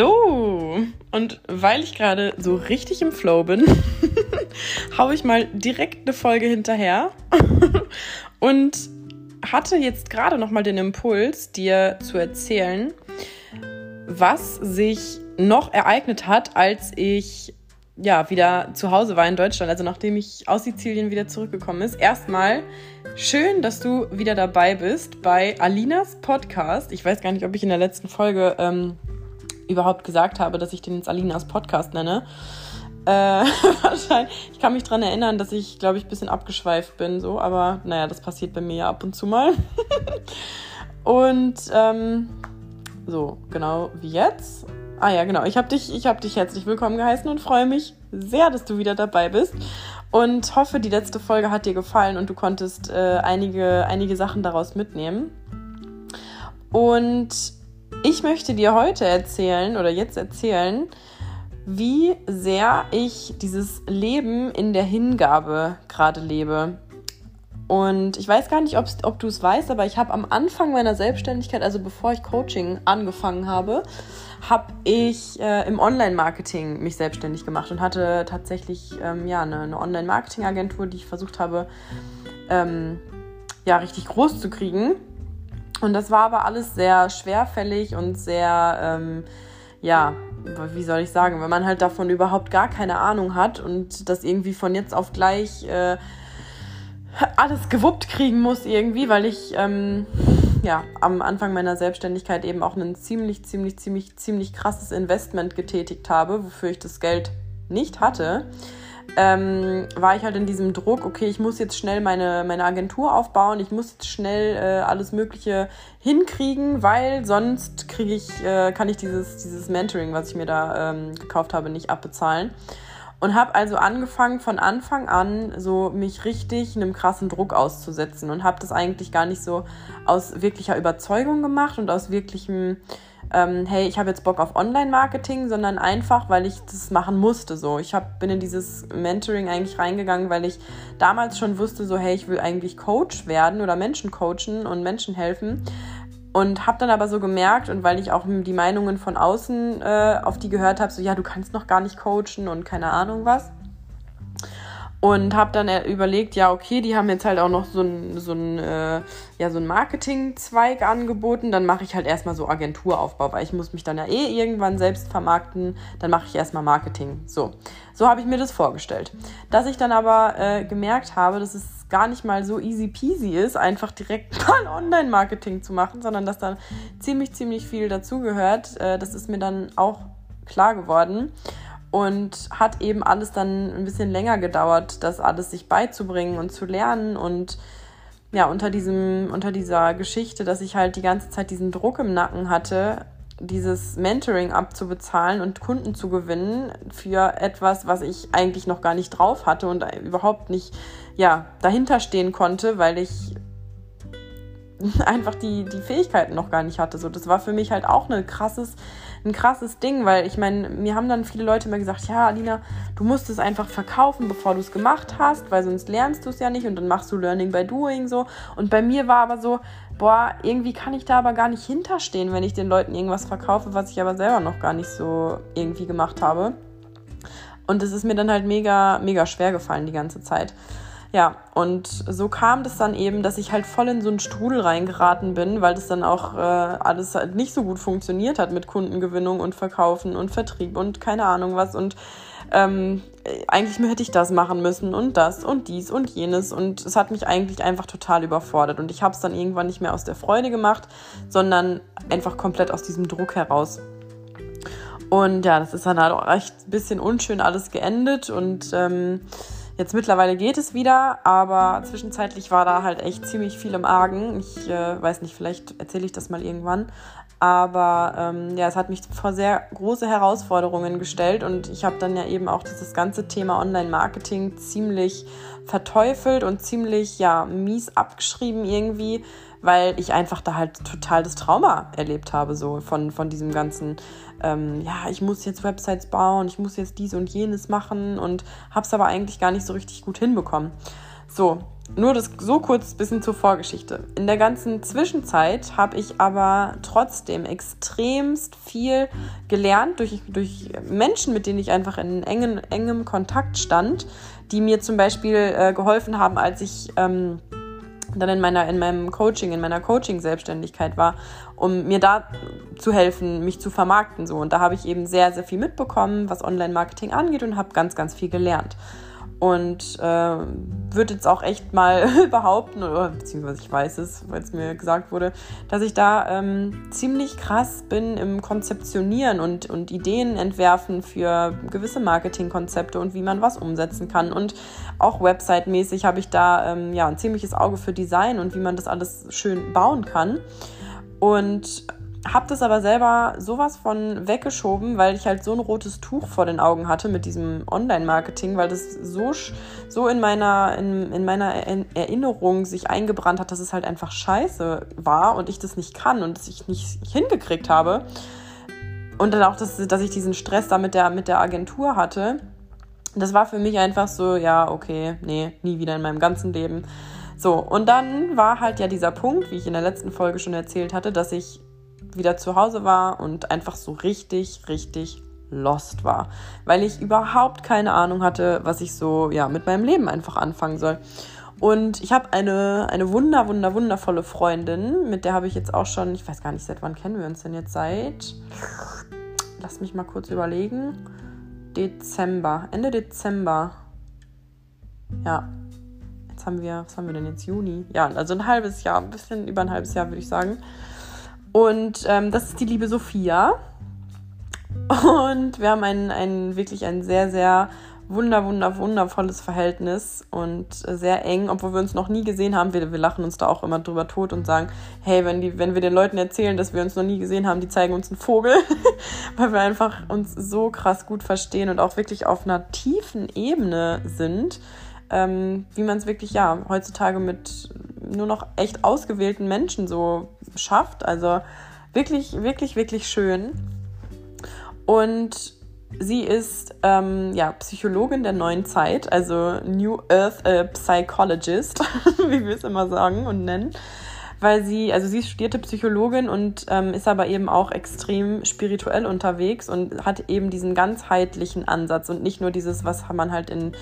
So, und weil ich gerade so richtig im Flow bin, haue ich mal direkt eine Folge hinterher und hatte jetzt gerade noch mal den Impuls, dir zu erzählen, was sich noch ereignet hat, als ich ja wieder zu Hause war in Deutschland, also nachdem ich aus Sizilien wieder zurückgekommen ist. Erstmal schön, dass du wieder dabei bist bei Alinas Podcast. Ich weiß gar nicht, ob ich in der letzten Folge ähm, überhaupt gesagt habe, dass ich den jetzt Alinas Podcast nenne. Äh, wahrscheinlich. Ich kann mich daran erinnern, dass ich, glaube ich, ein bisschen abgeschweift bin, so, aber naja, das passiert bei mir ja ab und zu mal. und ähm, so, genau wie jetzt. Ah ja, genau. Ich habe dich, ich dich herzlich willkommen geheißen und freue mich sehr, dass du wieder dabei bist und hoffe, die letzte Folge hat dir gefallen und du konntest äh, einige, einige Sachen daraus mitnehmen. Und ich möchte dir heute erzählen oder jetzt erzählen, wie sehr ich dieses Leben in der Hingabe gerade lebe. Und ich weiß gar nicht, ob du es weißt, aber ich habe am Anfang meiner Selbstständigkeit, also bevor ich Coaching angefangen habe, habe ich äh, im Online-Marketing mich selbstständig gemacht und hatte tatsächlich ähm, ja, eine, eine Online-Marketing-Agentur, die ich versucht habe, ähm, ja, richtig groß zu kriegen. Und das war aber alles sehr schwerfällig und sehr, ähm, ja, wie soll ich sagen, wenn man halt davon überhaupt gar keine Ahnung hat und das irgendwie von jetzt auf gleich äh, alles gewuppt kriegen muss irgendwie, weil ich ähm, ja am Anfang meiner Selbstständigkeit eben auch ein ziemlich, ziemlich, ziemlich, ziemlich krasses Investment getätigt habe, wofür ich das Geld nicht hatte ähm, war ich halt in diesem Druck, okay, ich muss jetzt schnell meine, meine Agentur aufbauen, ich muss jetzt schnell äh, alles Mögliche hinkriegen, weil sonst kriege ich, äh, kann ich dieses, dieses Mentoring, was ich mir da ähm, gekauft habe, nicht abbezahlen. Und habe also angefangen von Anfang an so mich richtig einem krassen Druck auszusetzen und habe das eigentlich gar nicht so aus wirklicher Überzeugung gemacht und aus wirklichem ähm, hey, ich habe jetzt Bock auf Online-Marketing, sondern einfach, weil ich das machen musste. So, ich hab, bin in dieses Mentoring eigentlich reingegangen, weil ich damals schon wusste, so, hey, ich will eigentlich Coach werden oder Menschen coachen und Menschen helfen. Und habe dann aber so gemerkt, und weil ich auch die Meinungen von außen äh, auf die gehört habe, so, ja, du kannst noch gar nicht coachen und keine Ahnung was und habe dann überlegt, ja, okay, die haben jetzt halt auch noch so ein, so ein, äh, ja, so ein Marketingzweig angeboten. Dann mache ich halt erstmal so Agenturaufbau, weil ich muss mich dann ja eh irgendwann selbst vermarkten. Dann mache ich erstmal Marketing. So, so habe ich mir das vorgestellt. Dass ich dann aber äh, gemerkt habe, dass es gar nicht mal so easy peasy ist, einfach direkt mal Online-Marketing zu machen, sondern dass da ziemlich, ziemlich viel dazugehört. Äh, das ist mir dann auch klar geworden und hat eben alles dann ein bisschen länger gedauert, das alles sich beizubringen und zu lernen. Und ja, unter diesem, unter dieser Geschichte, dass ich halt die ganze Zeit diesen Druck im Nacken hatte, dieses Mentoring abzubezahlen und Kunden zu gewinnen für etwas, was ich eigentlich noch gar nicht drauf hatte und überhaupt nicht, ja, dahinter stehen konnte, weil ich einfach die, die Fähigkeiten noch gar nicht hatte. So, das war für mich halt auch ein krasses ein krasses Ding, weil ich meine, mir haben dann viele Leute immer gesagt, ja, Alina, du musst es einfach verkaufen, bevor du es gemacht hast, weil sonst lernst du es ja nicht und dann machst du Learning by Doing so. Und bei mir war aber so, boah, irgendwie kann ich da aber gar nicht hinterstehen, wenn ich den Leuten irgendwas verkaufe, was ich aber selber noch gar nicht so irgendwie gemacht habe. Und es ist mir dann halt mega, mega schwer gefallen die ganze Zeit. Ja, und so kam das dann eben, dass ich halt voll in so einen Strudel reingeraten bin, weil das dann auch äh, alles halt nicht so gut funktioniert hat mit Kundengewinnung und Verkaufen und Vertrieb und keine Ahnung was. Und ähm, eigentlich hätte ich das machen müssen und das und dies und jenes. Und es hat mich eigentlich einfach total überfordert. Und ich habe es dann irgendwann nicht mehr aus der Freude gemacht, sondern einfach komplett aus diesem Druck heraus. Und ja, das ist dann halt auch echt ein bisschen unschön alles geendet und ähm, Jetzt mittlerweile geht es wieder, aber zwischenzeitlich war da halt echt ziemlich viel im Argen. Ich äh, weiß nicht, vielleicht erzähle ich das mal irgendwann. Aber ähm, ja, es hat mich vor sehr große Herausforderungen gestellt und ich habe dann ja eben auch dieses ganze Thema Online-Marketing ziemlich verteufelt und ziemlich ja mies abgeschrieben irgendwie, weil ich einfach da halt total das Trauma erlebt habe, so von, von diesem ganzen, ähm, ja, ich muss jetzt Websites bauen, ich muss jetzt dies und jenes machen und habe es aber eigentlich gar nicht so richtig gut hinbekommen. So, nur das so kurz bisschen zur Vorgeschichte. In der ganzen Zwischenzeit habe ich aber trotzdem extremst viel gelernt durch, durch Menschen, mit denen ich einfach in engen, engem Kontakt stand, die mir zum Beispiel äh, geholfen haben, als ich ähm, dann in meiner in meinem Coaching, in meiner Coaching-Selbstständigkeit war, um mir da zu helfen, mich zu vermarkten so. Und da habe ich eben sehr, sehr viel mitbekommen, was Online-Marketing angeht und habe ganz, ganz viel gelernt und äh, würde jetzt auch echt mal behaupten, oder beziehungsweise ich weiß es, weil es mir gesagt wurde, dass ich da ähm, ziemlich krass bin im Konzeptionieren und, und Ideen entwerfen für gewisse Marketingkonzepte und wie man was umsetzen kann. Und auch website-mäßig habe ich da ähm, ja, ein ziemliches Auge für Design und wie man das alles schön bauen kann. Und habe das aber selber sowas von weggeschoben, weil ich halt so ein rotes Tuch vor den Augen hatte mit diesem Online-Marketing, weil das so, so in meiner, in, in meiner Erinnerung sich eingebrannt hat, dass es halt einfach scheiße war und ich das nicht kann und dass ich nicht hingekriegt habe. Und dann auch, dass, dass ich diesen Stress da mit der, mit der Agentur hatte. Das war für mich einfach so, ja, okay, nee, nie wieder in meinem ganzen Leben. So, und dann war halt ja dieser Punkt, wie ich in der letzten Folge schon erzählt hatte, dass ich wieder zu Hause war und einfach so richtig, richtig lost war, weil ich überhaupt keine Ahnung hatte, was ich so ja mit meinem Leben einfach anfangen soll. Und ich habe eine, eine wunder, wunder, wundervolle Freundin, mit der habe ich jetzt auch schon, ich weiß gar nicht, seit wann kennen wir uns denn jetzt? Seit, lass mich mal kurz überlegen, Dezember, Ende Dezember. Ja, jetzt haben wir, was haben wir denn jetzt? Juni? Ja, also ein halbes Jahr, ein bisschen über ein halbes Jahr würde ich sagen. Und ähm, das ist die liebe Sophia. Und wir haben ein, ein wirklich ein sehr, sehr wunder, wunder, wundervolles Verhältnis und sehr eng, obwohl wir uns noch nie gesehen haben. Wir, wir lachen uns da auch immer drüber tot und sagen, hey, wenn, die, wenn wir den Leuten erzählen, dass wir uns noch nie gesehen haben, die zeigen uns einen Vogel, weil wir einfach uns so krass gut verstehen und auch wirklich auf einer tiefen Ebene sind, ähm, wie man es wirklich, ja, heutzutage mit nur noch echt ausgewählten Menschen so schafft. Also wirklich, wirklich, wirklich schön. Und sie ist ähm, ja, Psychologin der neuen Zeit, also New Earth äh, Psychologist, wie wir es immer sagen und nennen. Weil sie, also sie studierte Psychologin und ähm, ist aber eben auch extrem spirituell unterwegs und hat eben diesen ganzheitlichen Ansatz und nicht nur dieses, was man halt in,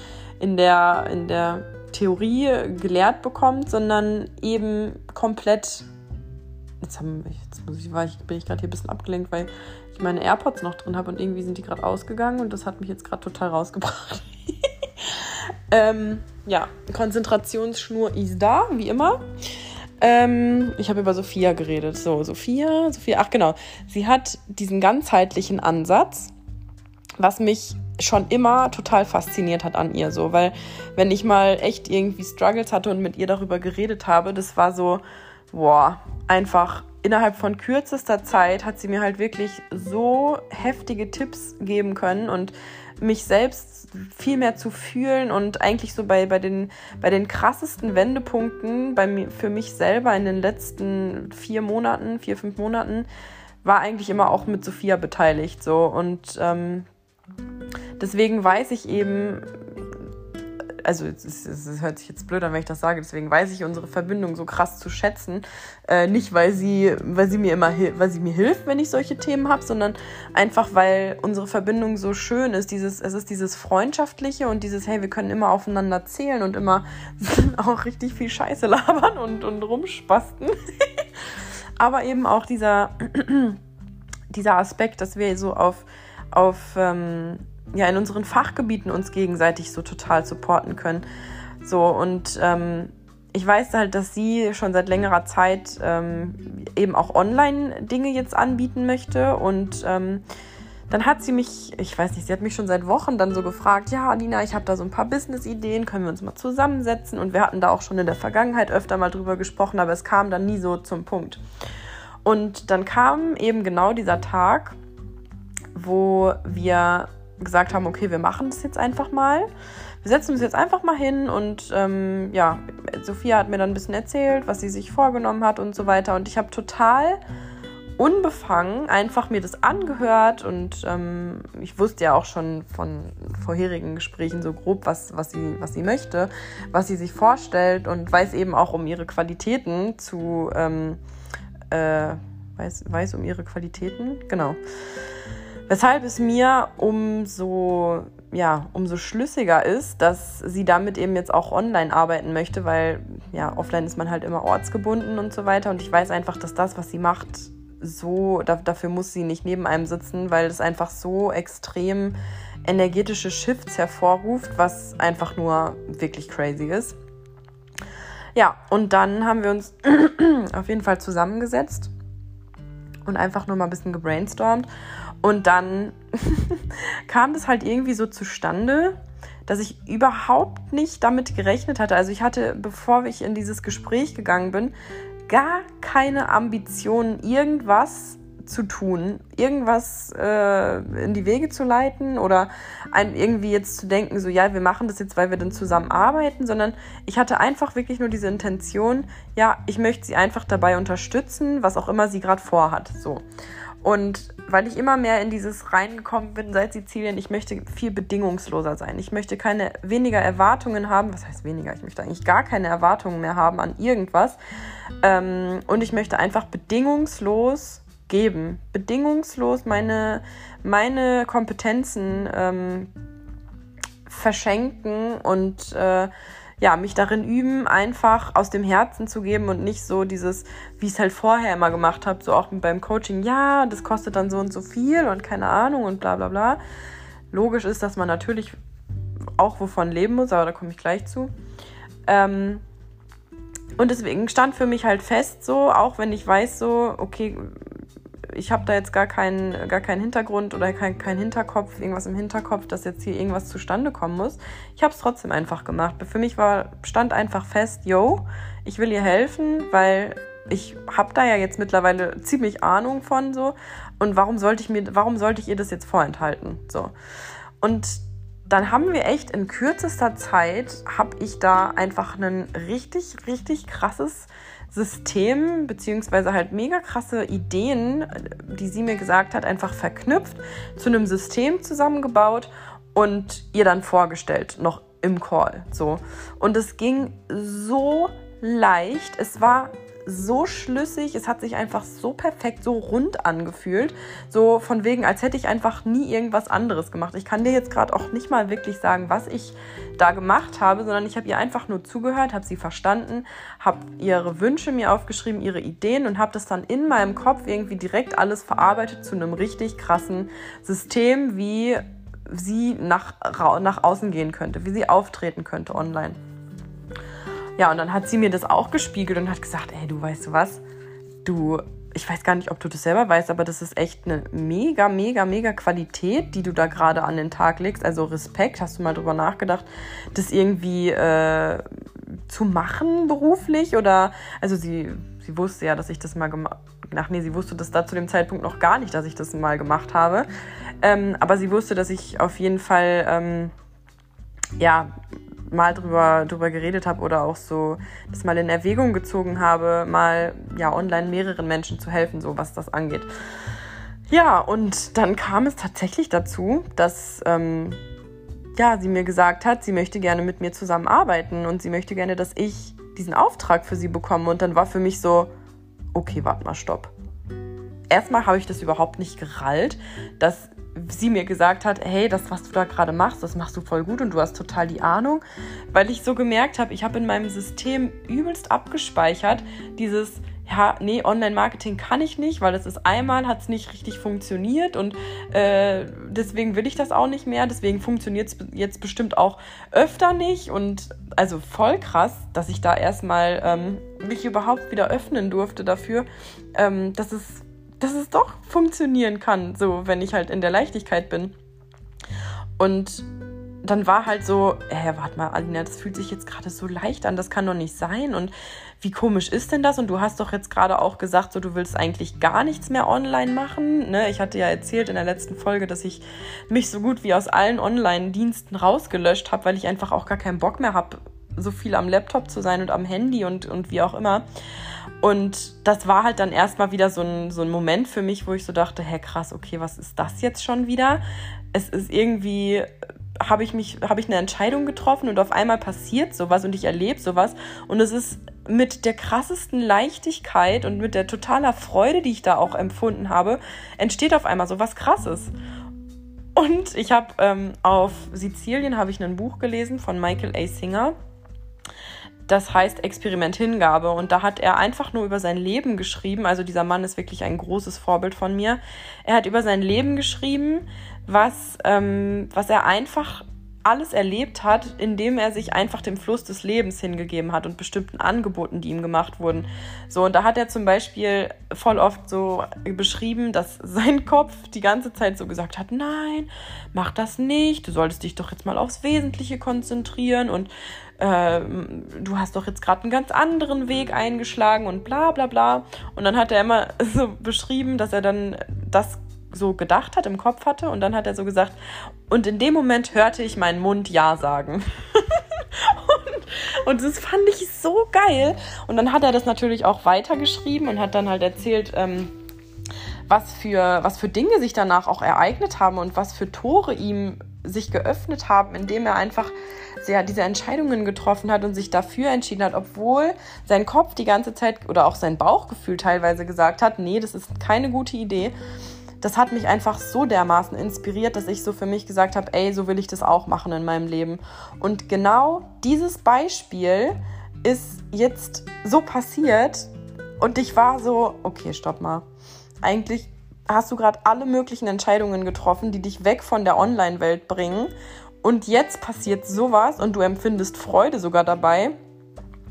in der, in der Theorie gelehrt bekommt, sondern eben komplett. Jetzt, haben, jetzt muss ich, war ich, bin ich gerade hier ein bisschen abgelenkt, weil ich meine AirPods noch drin habe und irgendwie sind die gerade ausgegangen und das hat mich jetzt gerade total rausgebracht. ähm, ja, Konzentrationsschnur ist da, wie immer. Ähm, ich habe über Sophia geredet. So, Sophia, Sophia, ach genau. Sie hat diesen ganzheitlichen Ansatz, was mich schon immer total fasziniert hat an ihr so, weil wenn ich mal echt irgendwie Struggles hatte und mit ihr darüber geredet habe, das war so, boah, einfach innerhalb von kürzester Zeit hat sie mir halt wirklich so heftige Tipps geben können und mich selbst viel mehr zu fühlen und eigentlich so bei, bei, den, bei den krassesten Wendepunkten bei für mich selber in den letzten vier Monaten, vier, fünf Monaten, war eigentlich immer auch mit Sophia beteiligt so. Und ähm, Deswegen weiß ich eben, also es, hört sich jetzt blöd an, wenn ich das sage, deswegen weiß ich unsere Verbindung so krass zu schätzen. Äh, nicht, weil sie, weil sie mir immer weil sie mir hilft, wenn ich solche Themen habe, sondern einfach, weil unsere Verbindung so schön ist. Dieses, es ist dieses Freundschaftliche und dieses, hey, wir können immer aufeinander zählen und immer auch richtig viel Scheiße labern und, und rumspasten. Aber eben auch dieser, dieser Aspekt, dass wir so auf, auf ähm, ja, in unseren Fachgebieten uns gegenseitig so total supporten können. So, und ähm, ich weiß halt, dass sie schon seit längerer Zeit ähm, eben auch Online-Dinge jetzt anbieten möchte. Und ähm, dann hat sie mich, ich weiß nicht, sie hat mich schon seit Wochen dann so gefragt, ja, Nina, ich habe da so ein paar Business-Ideen, können wir uns mal zusammensetzen? Und wir hatten da auch schon in der Vergangenheit öfter mal drüber gesprochen, aber es kam dann nie so zum Punkt. Und dann kam eben genau dieser Tag, wo wir gesagt haben, okay, wir machen das jetzt einfach mal. Wir setzen uns jetzt einfach mal hin und ähm, ja, Sophia hat mir dann ein bisschen erzählt, was sie sich vorgenommen hat und so weiter. Und ich habe total unbefangen einfach mir das angehört und ähm, ich wusste ja auch schon von vorherigen Gesprächen so grob, was, was, sie, was sie möchte, was sie sich vorstellt und weiß eben auch um ihre Qualitäten zu, ähm, äh, weiß, weiß um ihre Qualitäten, genau. Weshalb es mir umso, ja, umso schlüssiger ist, dass sie damit eben jetzt auch online arbeiten möchte, weil ja, offline ist man halt immer ortsgebunden und so weiter. Und ich weiß einfach, dass das, was sie macht, so, da, dafür muss sie nicht neben einem sitzen, weil es einfach so extrem energetische Shifts hervorruft, was einfach nur wirklich crazy ist. Ja, und dann haben wir uns auf jeden Fall zusammengesetzt und einfach nur mal ein bisschen gebrainstormt. Und dann kam das halt irgendwie so zustande, dass ich überhaupt nicht damit gerechnet hatte. Also ich hatte, bevor ich in dieses Gespräch gegangen bin, gar keine Ambitionen, irgendwas zu tun, irgendwas äh, in die Wege zu leiten oder ein, irgendwie jetzt zu denken, so ja, wir machen das jetzt, weil wir dann zusammen arbeiten, sondern ich hatte einfach wirklich nur diese Intention, ja, ich möchte sie einfach dabei unterstützen, was auch immer sie gerade vorhat. So. Und weil ich immer mehr in dieses reingekommen bin seit Sizilien, ich möchte viel bedingungsloser sein. Ich möchte keine weniger Erwartungen haben. Was heißt weniger? Ich möchte eigentlich gar keine Erwartungen mehr haben an irgendwas. Ähm, und ich möchte einfach bedingungslos geben. Bedingungslos meine, meine Kompetenzen ähm, verschenken und äh, ja, mich darin üben, einfach aus dem Herzen zu geben und nicht so dieses, wie ich es halt vorher immer gemacht habe, so auch beim Coaching, ja, das kostet dann so und so viel und keine Ahnung und bla bla bla. Logisch ist, dass man natürlich auch wovon leben muss, aber da komme ich gleich zu. Ähm, und deswegen stand für mich halt fest, so, auch wenn ich weiß, so, okay, ich habe da jetzt gar keinen, gar keinen Hintergrund oder keinen kein Hinterkopf, irgendwas im Hinterkopf, dass jetzt hier irgendwas zustande kommen muss. Ich habe es trotzdem einfach gemacht. Für mich war, stand einfach fest, yo, ich will ihr helfen, weil ich habe da ja jetzt mittlerweile ziemlich Ahnung von so. Und warum sollte ich mir, warum sollte ich ihr das jetzt vorenthalten? So. Und dann haben wir echt in kürzester Zeit, habe ich da einfach ein richtig, richtig krasses System, beziehungsweise halt mega krasse Ideen, die sie mir gesagt hat, einfach verknüpft, zu einem System zusammengebaut und ihr dann vorgestellt, noch im Call. So. Und es ging so leicht. Es war so schlüssig, es hat sich einfach so perfekt, so rund angefühlt. So von wegen, als hätte ich einfach nie irgendwas anderes gemacht. Ich kann dir jetzt gerade auch nicht mal wirklich sagen, was ich da gemacht habe, sondern ich habe ihr einfach nur zugehört, habe sie verstanden, habe ihre Wünsche mir aufgeschrieben, ihre Ideen und habe das dann in meinem Kopf irgendwie direkt alles verarbeitet zu einem richtig krassen System, wie sie nach, nach außen gehen könnte, wie sie auftreten könnte online. Ja, und dann hat sie mir das auch gespiegelt und hat gesagt, ey, du weißt du was, du, ich weiß gar nicht, ob du das selber weißt, aber das ist echt eine mega, mega, mega Qualität, die du da gerade an den Tag legst. Also Respekt, hast du mal drüber nachgedacht, das irgendwie äh, zu machen beruflich? Oder, also sie, sie wusste ja, dass ich das mal gemacht Ach nee, sie wusste das da zu dem Zeitpunkt noch gar nicht, dass ich das mal gemacht habe. Ähm, aber sie wusste, dass ich auf jeden Fall, ähm, ja, mal drüber, drüber geredet habe oder auch so das mal in Erwägung gezogen habe, mal ja online mehreren Menschen zu helfen, so was das angeht. Ja, und dann kam es tatsächlich dazu, dass ähm, ja, sie mir gesagt hat, sie möchte gerne mit mir zusammenarbeiten und sie möchte gerne, dass ich diesen Auftrag für sie bekomme. Und dann war für mich so, okay, warte mal, stopp. Erstmal habe ich das überhaupt nicht gerallt, dass sie mir gesagt hat, hey, das, was du da gerade machst, das machst du voll gut und du hast total die Ahnung, weil ich so gemerkt habe, ich habe in meinem System übelst abgespeichert, dieses, ja, nee, Online-Marketing kann ich nicht, weil es ist einmal, hat es nicht richtig funktioniert und äh, deswegen will ich das auch nicht mehr, deswegen funktioniert es jetzt bestimmt auch öfter nicht und also voll krass, dass ich da erstmal ähm, mich überhaupt wieder öffnen durfte dafür, ähm, dass es dass es doch funktionieren kann, so wenn ich halt in der Leichtigkeit bin. Und dann war halt so, äh, warte mal, Alina, das fühlt sich jetzt gerade so leicht an, das kann doch nicht sein. Und wie komisch ist denn das? Und du hast doch jetzt gerade auch gesagt, so du willst eigentlich gar nichts mehr online machen. Ne? Ich hatte ja erzählt in der letzten Folge, dass ich mich so gut wie aus allen Online-Diensten rausgelöscht habe, weil ich einfach auch gar keinen Bock mehr habe, so viel am Laptop zu sein und am Handy und, und wie auch immer. Und das war halt dann erstmal wieder so ein, so ein Moment für mich, wo ich so dachte, hä krass, okay, was ist das jetzt schon wieder? Es ist irgendwie, habe ich mich, habe ich eine Entscheidung getroffen und auf einmal passiert sowas und ich erlebe sowas. Und es ist mit der krassesten Leichtigkeit und mit der totaler Freude, die ich da auch empfunden habe, entsteht auf einmal so was Krasses. Und ich habe ähm, auf Sizilien habe ich ein Buch gelesen von Michael A. Singer. Das heißt Experiment Hingabe. Und da hat er einfach nur über sein Leben geschrieben. Also dieser Mann ist wirklich ein großes Vorbild von mir. Er hat über sein Leben geschrieben, was, ähm, was er einfach alles erlebt hat, indem er sich einfach dem Fluss des Lebens hingegeben hat und bestimmten Angeboten, die ihm gemacht wurden. So, und da hat er zum Beispiel voll oft so beschrieben, dass sein Kopf die ganze Zeit so gesagt hat, nein, mach das nicht, du solltest dich doch jetzt mal aufs Wesentliche konzentrieren und äh, du hast doch jetzt gerade einen ganz anderen Weg eingeschlagen und bla bla bla. Und dann hat er immer so beschrieben, dass er dann das so gedacht hat, im Kopf hatte. Und dann hat er so gesagt, und in dem Moment hörte ich meinen Mund Ja sagen. und, und, das fand ich so geil. Und dann hat er das natürlich auch weitergeschrieben und hat dann halt erzählt, ähm, was, für, was für Dinge sich danach auch ereignet haben und was für Tore ihm sich geöffnet haben, indem er einfach sehr diese Entscheidungen getroffen hat und sich dafür entschieden hat, obwohl sein Kopf die ganze Zeit oder auch sein Bauchgefühl teilweise gesagt hat, nee, das ist keine gute Idee das hat mich einfach so dermaßen inspiriert, dass ich so für mich gesagt habe, ey, so will ich das auch machen in meinem Leben. Und genau dieses Beispiel ist jetzt so passiert und ich war so, okay, stopp mal. Eigentlich hast du gerade alle möglichen Entscheidungen getroffen, die dich weg von der Online-Welt bringen. Und jetzt passiert sowas und du empfindest Freude sogar dabei.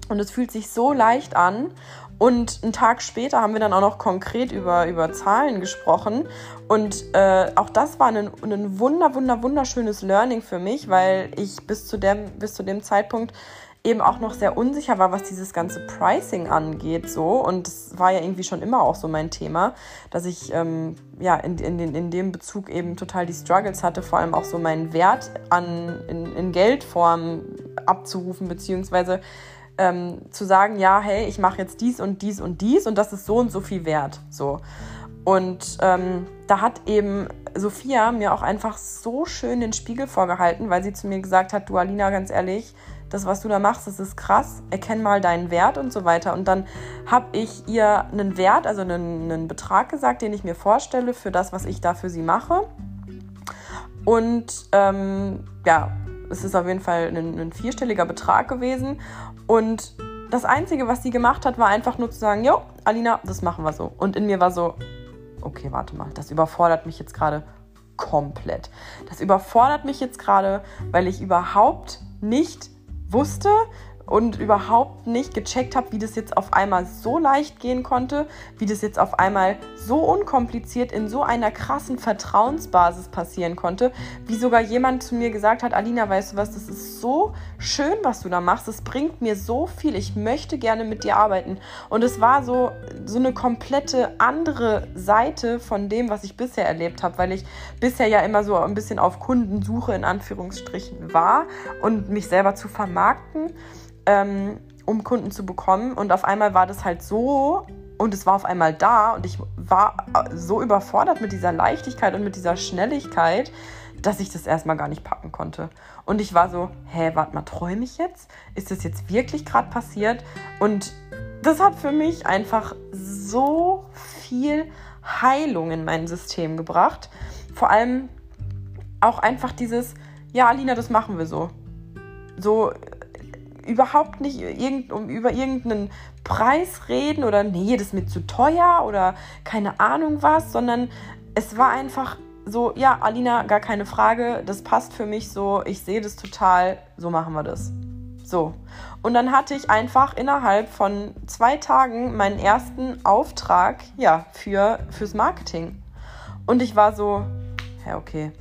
Und es fühlt sich so leicht an. Und einen Tag später haben wir dann auch noch konkret über, über Zahlen gesprochen. Und äh, auch das war ein, ein wunder, wunder, wunderschönes Learning für mich, weil ich bis zu, dem, bis zu dem Zeitpunkt eben auch noch sehr unsicher war, was dieses ganze Pricing angeht. So. Und das war ja irgendwie schon immer auch so mein Thema, dass ich ähm, ja, in, in, in dem Bezug eben total die Struggles hatte, vor allem auch so meinen Wert an, in, in Geldform abzurufen, beziehungsweise ähm, zu sagen, ja, hey, ich mache jetzt dies und dies und dies und das ist so und so viel wert. So. Und ähm, da hat eben Sophia mir auch einfach so schön den Spiegel vorgehalten, weil sie zu mir gesagt hat, du Alina, ganz ehrlich, das, was du da machst, das ist krass, erkenn mal deinen Wert und so weiter. Und dann habe ich ihr einen Wert, also einen, einen Betrag gesagt, den ich mir vorstelle für das, was ich da für sie mache. Und ähm, ja, es ist auf jeden Fall ein, ein vierstelliger Betrag gewesen. Und das Einzige, was sie gemacht hat, war einfach nur zu sagen, jo, Alina, das machen wir so. Und in mir war so, okay, warte mal, das überfordert mich jetzt gerade komplett. Das überfordert mich jetzt gerade, weil ich überhaupt nicht wusste, und überhaupt nicht gecheckt habe, wie das jetzt auf einmal so leicht gehen konnte, wie das jetzt auf einmal so unkompliziert in so einer krassen Vertrauensbasis passieren konnte, wie sogar jemand zu mir gesagt hat, Alina, weißt du was, das ist so schön, was du da machst, es bringt mir so viel, ich möchte gerne mit dir arbeiten. Und es war so, so eine komplette andere Seite von dem, was ich bisher erlebt habe, weil ich bisher ja immer so ein bisschen auf Kundensuche in Anführungsstrichen war und mich selber zu vermarkten ähm, um Kunden zu bekommen. Und auf einmal war das halt so und es war auf einmal da und ich war so überfordert mit dieser Leichtigkeit und mit dieser Schnelligkeit, dass ich das erstmal gar nicht packen konnte. Und ich war so, hä, warte mal, träume ich jetzt? Ist das jetzt wirklich gerade passiert? Und das hat für mich einfach so viel Heilung in mein System gebracht. Vor allem auch einfach dieses, ja, Alina, das machen wir so. So, überhaupt nicht irgend, um, über irgendeinen Preis reden oder nee, das ist mir zu teuer oder keine Ahnung was, sondern es war einfach so, ja, Alina, gar keine Frage, das passt für mich so, ich sehe das total, so machen wir das. So. Und dann hatte ich einfach innerhalb von zwei Tagen meinen ersten Auftrag, ja, für, fürs Marketing. Und ich war so, ja, okay,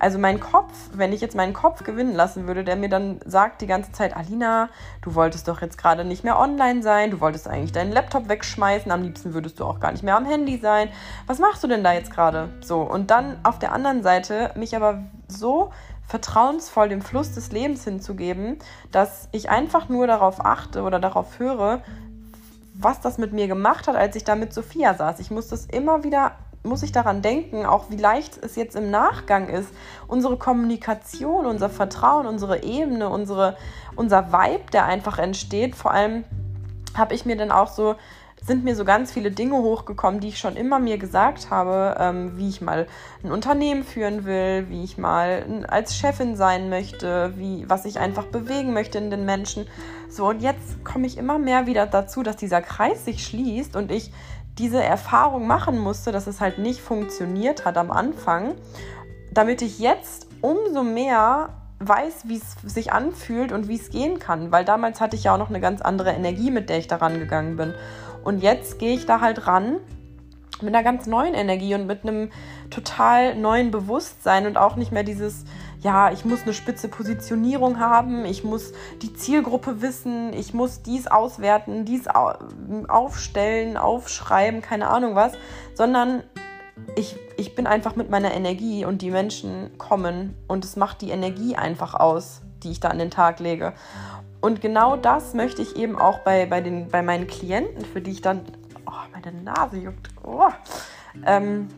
also mein Kopf, wenn ich jetzt meinen Kopf gewinnen lassen würde, der mir dann sagt die ganze Zeit, Alina, du wolltest doch jetzt gerade nicht mehr online sein, du wolltest eigentlich deinen Laptop wegschmeißen, am liebsten würdest du auch gar nicht mehr am Handy sein. Was machst du denn da jetzt gerade? So, und dann auf der anderen Seite mich aber so vertrauensvoll dem Fluss des Lebens hinzugeben, dass ich einfach nur darauf achte oder darauf höre, was das mit mir gemacht hat, als ich da mit Sophia saß. Ich muss das immer wieder, muss ich daran denken, auch wie leicht es jetzt im Nachgang ist, unsere Kommunikation, unser Vertrauen, unsere Ebene, unsere, unser Vibe, der einfach entsteht. Vor allem habe ich mir dann auch so sind mir so ganz viele Dinge hochgekommen, die ich schon immer mir gesagt habe, ähm, wie ich mal ein Unternehmen führen will, wie ich mal als Chefin sein möchte, wie was ich einfach bewegen möchte in den Menschen. So und jetzt komme ich immer mehr wieder dazu, dass dieser Kreis sich schließt und ich diese Erfahrung machen musste, dass es halt nicht funktioniert hat am Anfang, damit ich jetzt umso mehr weiß, wie es sich anfühlt und wie es gehen kann, weil damals hatte ich ja auch noch eine ganz andere Energie, mit der ich daran gegangen bin. Und jetzt gehe ich da halt ran mit einer ganz neuen Energie und mit einem total neuen Bewusstsein und auch nicht mehr dieses, ja, ich muss eine spitze Positionierung haben, ich muss die Zielgruppe wissen, ich muss dies auswerten, dies aufstellen, aufschreiben, keine Ahnung was, sondern ich, ich bin einfach mit meiner Energie und die Menschen kommen und es macht die Energie einfach aus, die ich da an den Tag lege. Und genau das möchte ich eben auch bei, bei, den, bei meinen Klienten, für die ich dann, oh, meine Nase juckt, oh, ähm,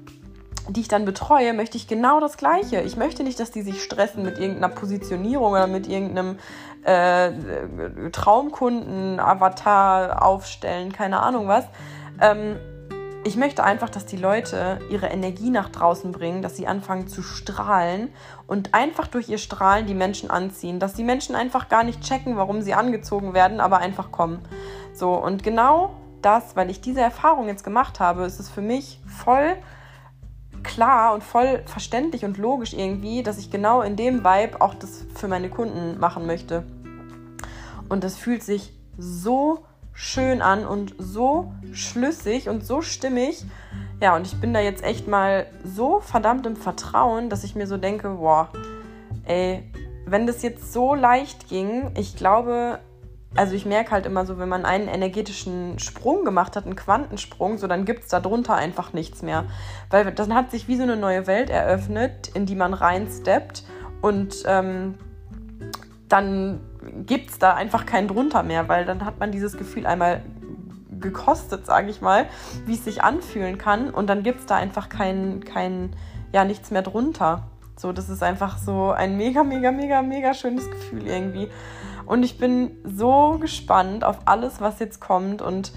die ich dann betreue, möchte ich genau das Gleiche. Ich möchte nicht, dass die sich stressen mit irgendeiner Positionierung oder mit irgendeinem äh, Traumkunden, Avatar aufstellen, keine Ahnung was. Ähm, ich möchte einfach, dass die Leute ihre Energie nach draußen bringen, dass sie anfangen zu strahlen und einfach durch ihr Strahlen die Menschen anziehen, dass die Menschen einfach gar nicht checken, warum sie angezogen werden, aber einfach kommen. So und genau das, weil ich diese Erfahrung jetzt gemacht habe, ist es für mich voll klar und voll verständlich und logisch irgendwie, dass ich genau in dem Vibe auch das für meine Kunden machen möchte. Und das fühlt sich so schön an und so schlüssig und so stimmig. Ja, und ich bin da jetzt echt mal so verdammt im Vertrauen, dass ich mir so denke, boah, ey, wenn das jetzt so leicht ging, ich glaube, also ich merke halt immer so, wenn man einen energetischen Sprung gemacht hat, einen Quantensprung, so dann gibt es da drunter einfach nichts mehr. Weil dann hat sich wie so eine neue Welt eröffnet, in die man reinsteppt und ähm, dann gibt es da einfach keinen drunter mehr, weil dann hat man dieses Gefühl einmal gekostet, sage ich mal, wie es sich anfühlen kann und dann gibt es da einfach kein, kein, ja, nichts mehr drunter. So, das ist einfach so ein mega, mega, mega, mega schönes Gefühl irgendwie. Und ich bin so gespannt auf alles, was jetzt kommt und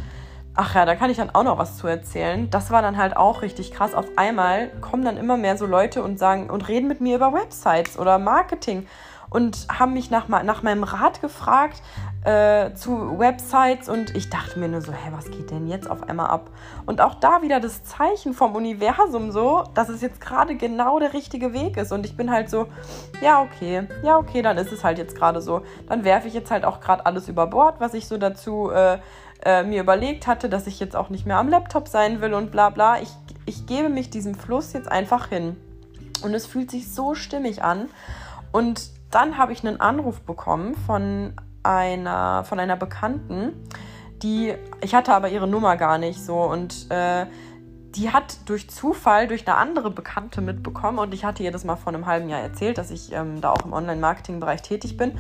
ach ja, da kann ich dann auch noch was zu erzählen. Das war dann halt auch richtig krass. Auf einmal kommen dann immer mehr so Leute und sagen und reden mit mir über Websites oder Marketing und haben mich nach, nach meinem Rat gefragt äh, zu Websites und ich dachte mir nur so, hä, was geht denn jetzt auf einmal ab? Und auch da wieder das Zeichen vom Universum so, dass es jetzt gerade genau der richtige Weg ist und ich bin halt so, ja okay, ja okay, dann ist es halt jetzt gerade so. Dann werfe ich jetzt halt auch gerade alles über Bord, was ich so dazu äh, äh, mir überlegt hatte, dass ich jetzt auch nicht mehr am Laptop sein will und bla bla. Ich, ich gebe mich diesem Fluss jetzt einfach hin. Und es fühlt sich so stimmig an. Und dann habe ich einen Anruf bekommen von einer, von einer Bekannten, die, ich hatte aber ihre Nummer gar nicht so und äh, die hat durch Zufall, durch eine andere Bekannte mitbekommen und ich hatte ihr das mal vor einem halben Jahr erzählt, dass ich ähm, da auch im Online-Marketing-Bereich tätig bin,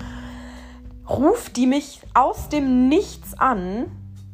ruft die mich aus dem Nichts an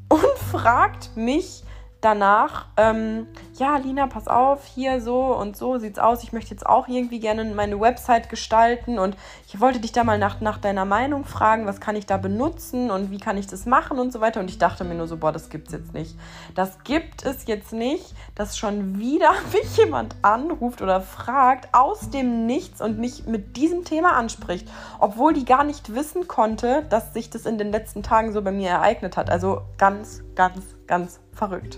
und fragt mich, danach, ähm, ja, Lina, pass auf, hier so und so sieht's aus. Ich möchte jetzt auch irgendwie gerne meine Website gestalten und ich wollte dich da mal nach, nach deiner Meinung fragen, was kann ich da benutzen und wie kann ich das machen und so weiter. Und ich dachte mir nur so, boah, das gibt's jetzt nicht. Das gibt es jetzt nicht, dass schon wieder mich jemand anruft oder fragt aus dem Nichts und mich mit diesem Thema anspricht, obwohl die gar nicht wissen konnte, dass sich das in den letzten Tagen so bei mir ereignet hat. Also ganz, ganz, ganz verrückt.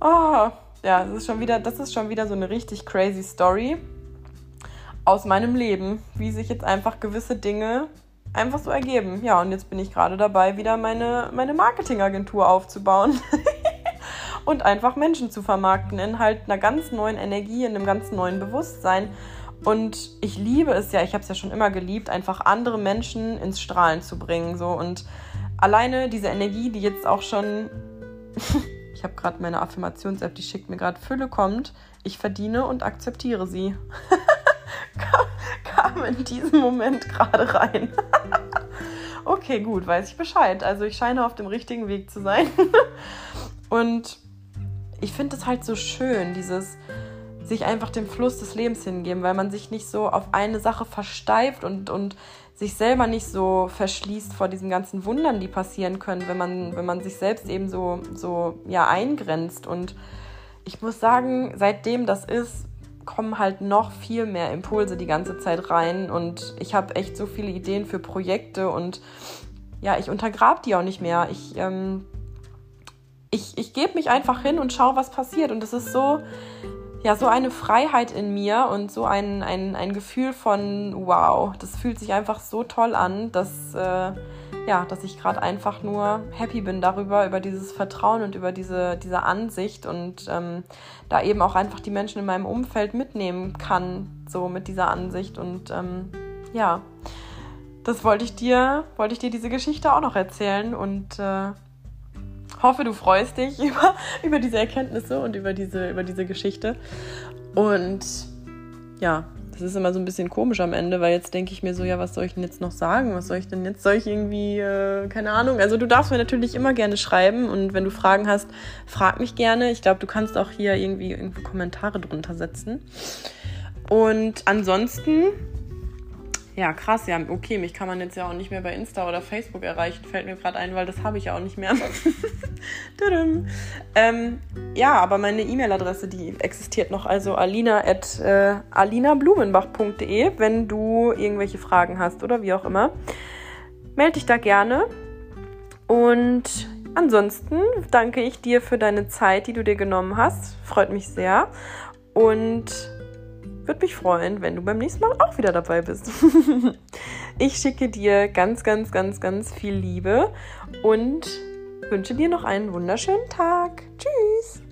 Oh, ja, das ist schon wieder, das ist schon wieder so eine richtig crazy Story aus meinem Leben, wie sich jetzt einfach gewisse Dinge einfach so ergeben. Ja, und jetzt bin ich gerade dabei, wieder meine, meine Marketingagentur aufzubauen. und einfach Menschen zu vermarkten in halt einer ganz neuen Energie, in einem ganz neuen Bewusstsein. Und ich liebe es ja, ich habe es ja schon immer geliebt, einfach andere Menschen ins Strahlen zu bringen. So. Und alleine diese Energie, die jetzt auch schon ich habe gerade meine Affirmations-App, die schickt mir gerade Fülle kommt. Ich verdiene und akzeptiere sie. kam in diesem Moment gerade rein. okay, gut, weiß ich Bescheid. Also ich scheine auf dem richtigen Weg zu sein. Und ich finde es halt so schön, dieses sich einfach dem Fluss des Lebens hingeben, weil man sich nicht so auf eine Sache versteift und, und sich selber nicht so verschließt vor diesen ganzen Wundern, die passieren können, wenn man, wenn man sich selbst eben so, so ja, eingrenzt. Und ich muss sagen, seitdem das ist, kommen halt noch viel mehr Impulse die ganze Zeit rein und ich habe echt so viele Ideen für Projekte und ja, ich untergrab die auch nicht mehr. Ich, ähm, ich, ich gebe mich einfach hin und schaue, was passiert. Und es ist so, ja, so eine Freiheit in mir und so ein, ein, ein Gefühl von, wow, das fühlt sich einfach so toll an, dass, äh, ja, dass ich gerade einfach nur happy bin darüber, über dieses Vertrauen und über diese, diese Ansicht und ähm, da eben auch einfach die Menschen in meinem Umfeld mitnehmen kann, so mit dieser Ansicht. Und ähm, ja, das wollte ich dir, wollte ich dir diese Geschichte auch noch erzählen und äh, hoffe, du freust dich über, über diese Erkenntnisse und über diese, über diese Geschichte. Und ja, das ist immer so ein bisschen komisch am Ende, weil jetzt denke ich mir so, ja, was soll ich denn jetzt noch sagen? Was soll ich denn jetzt? Soll ich irgendwie, äh, keine Ahnung. Also du darfst mir natürlich immer gerne schreiben und wenn du Fragen hast, frag mich gerne. Ich glaube, du kannst auch hier irgendwie, irgendwie Kommentare drunter setzen. Und ansonsten ja, krass, ja, okay, mich kann man jetzt ja auch nicht mehr bei Insta oder Facebook erreichen, fällt mir gerade ein, weil das habe ich ja auch nicht mehr. ähm, ja, aber meine E-Mail-Adresse, die existiert noch, also alina at äh, wenn du irgendwelche Fragen hast oder wie auch immer. Melde dich da gerne. Und ansonsten danke ich dir für deine Zeit, die du dir genommen hast. Freut mich sehr. Und würde mich freuen, wenn du beim nächsten Mal auch wieder dabei bist. ich schicke dir ganz, ganz, ganz, ganz viel Liebe und wünsche dir noch einen wunderschönen Tag. Tschüss.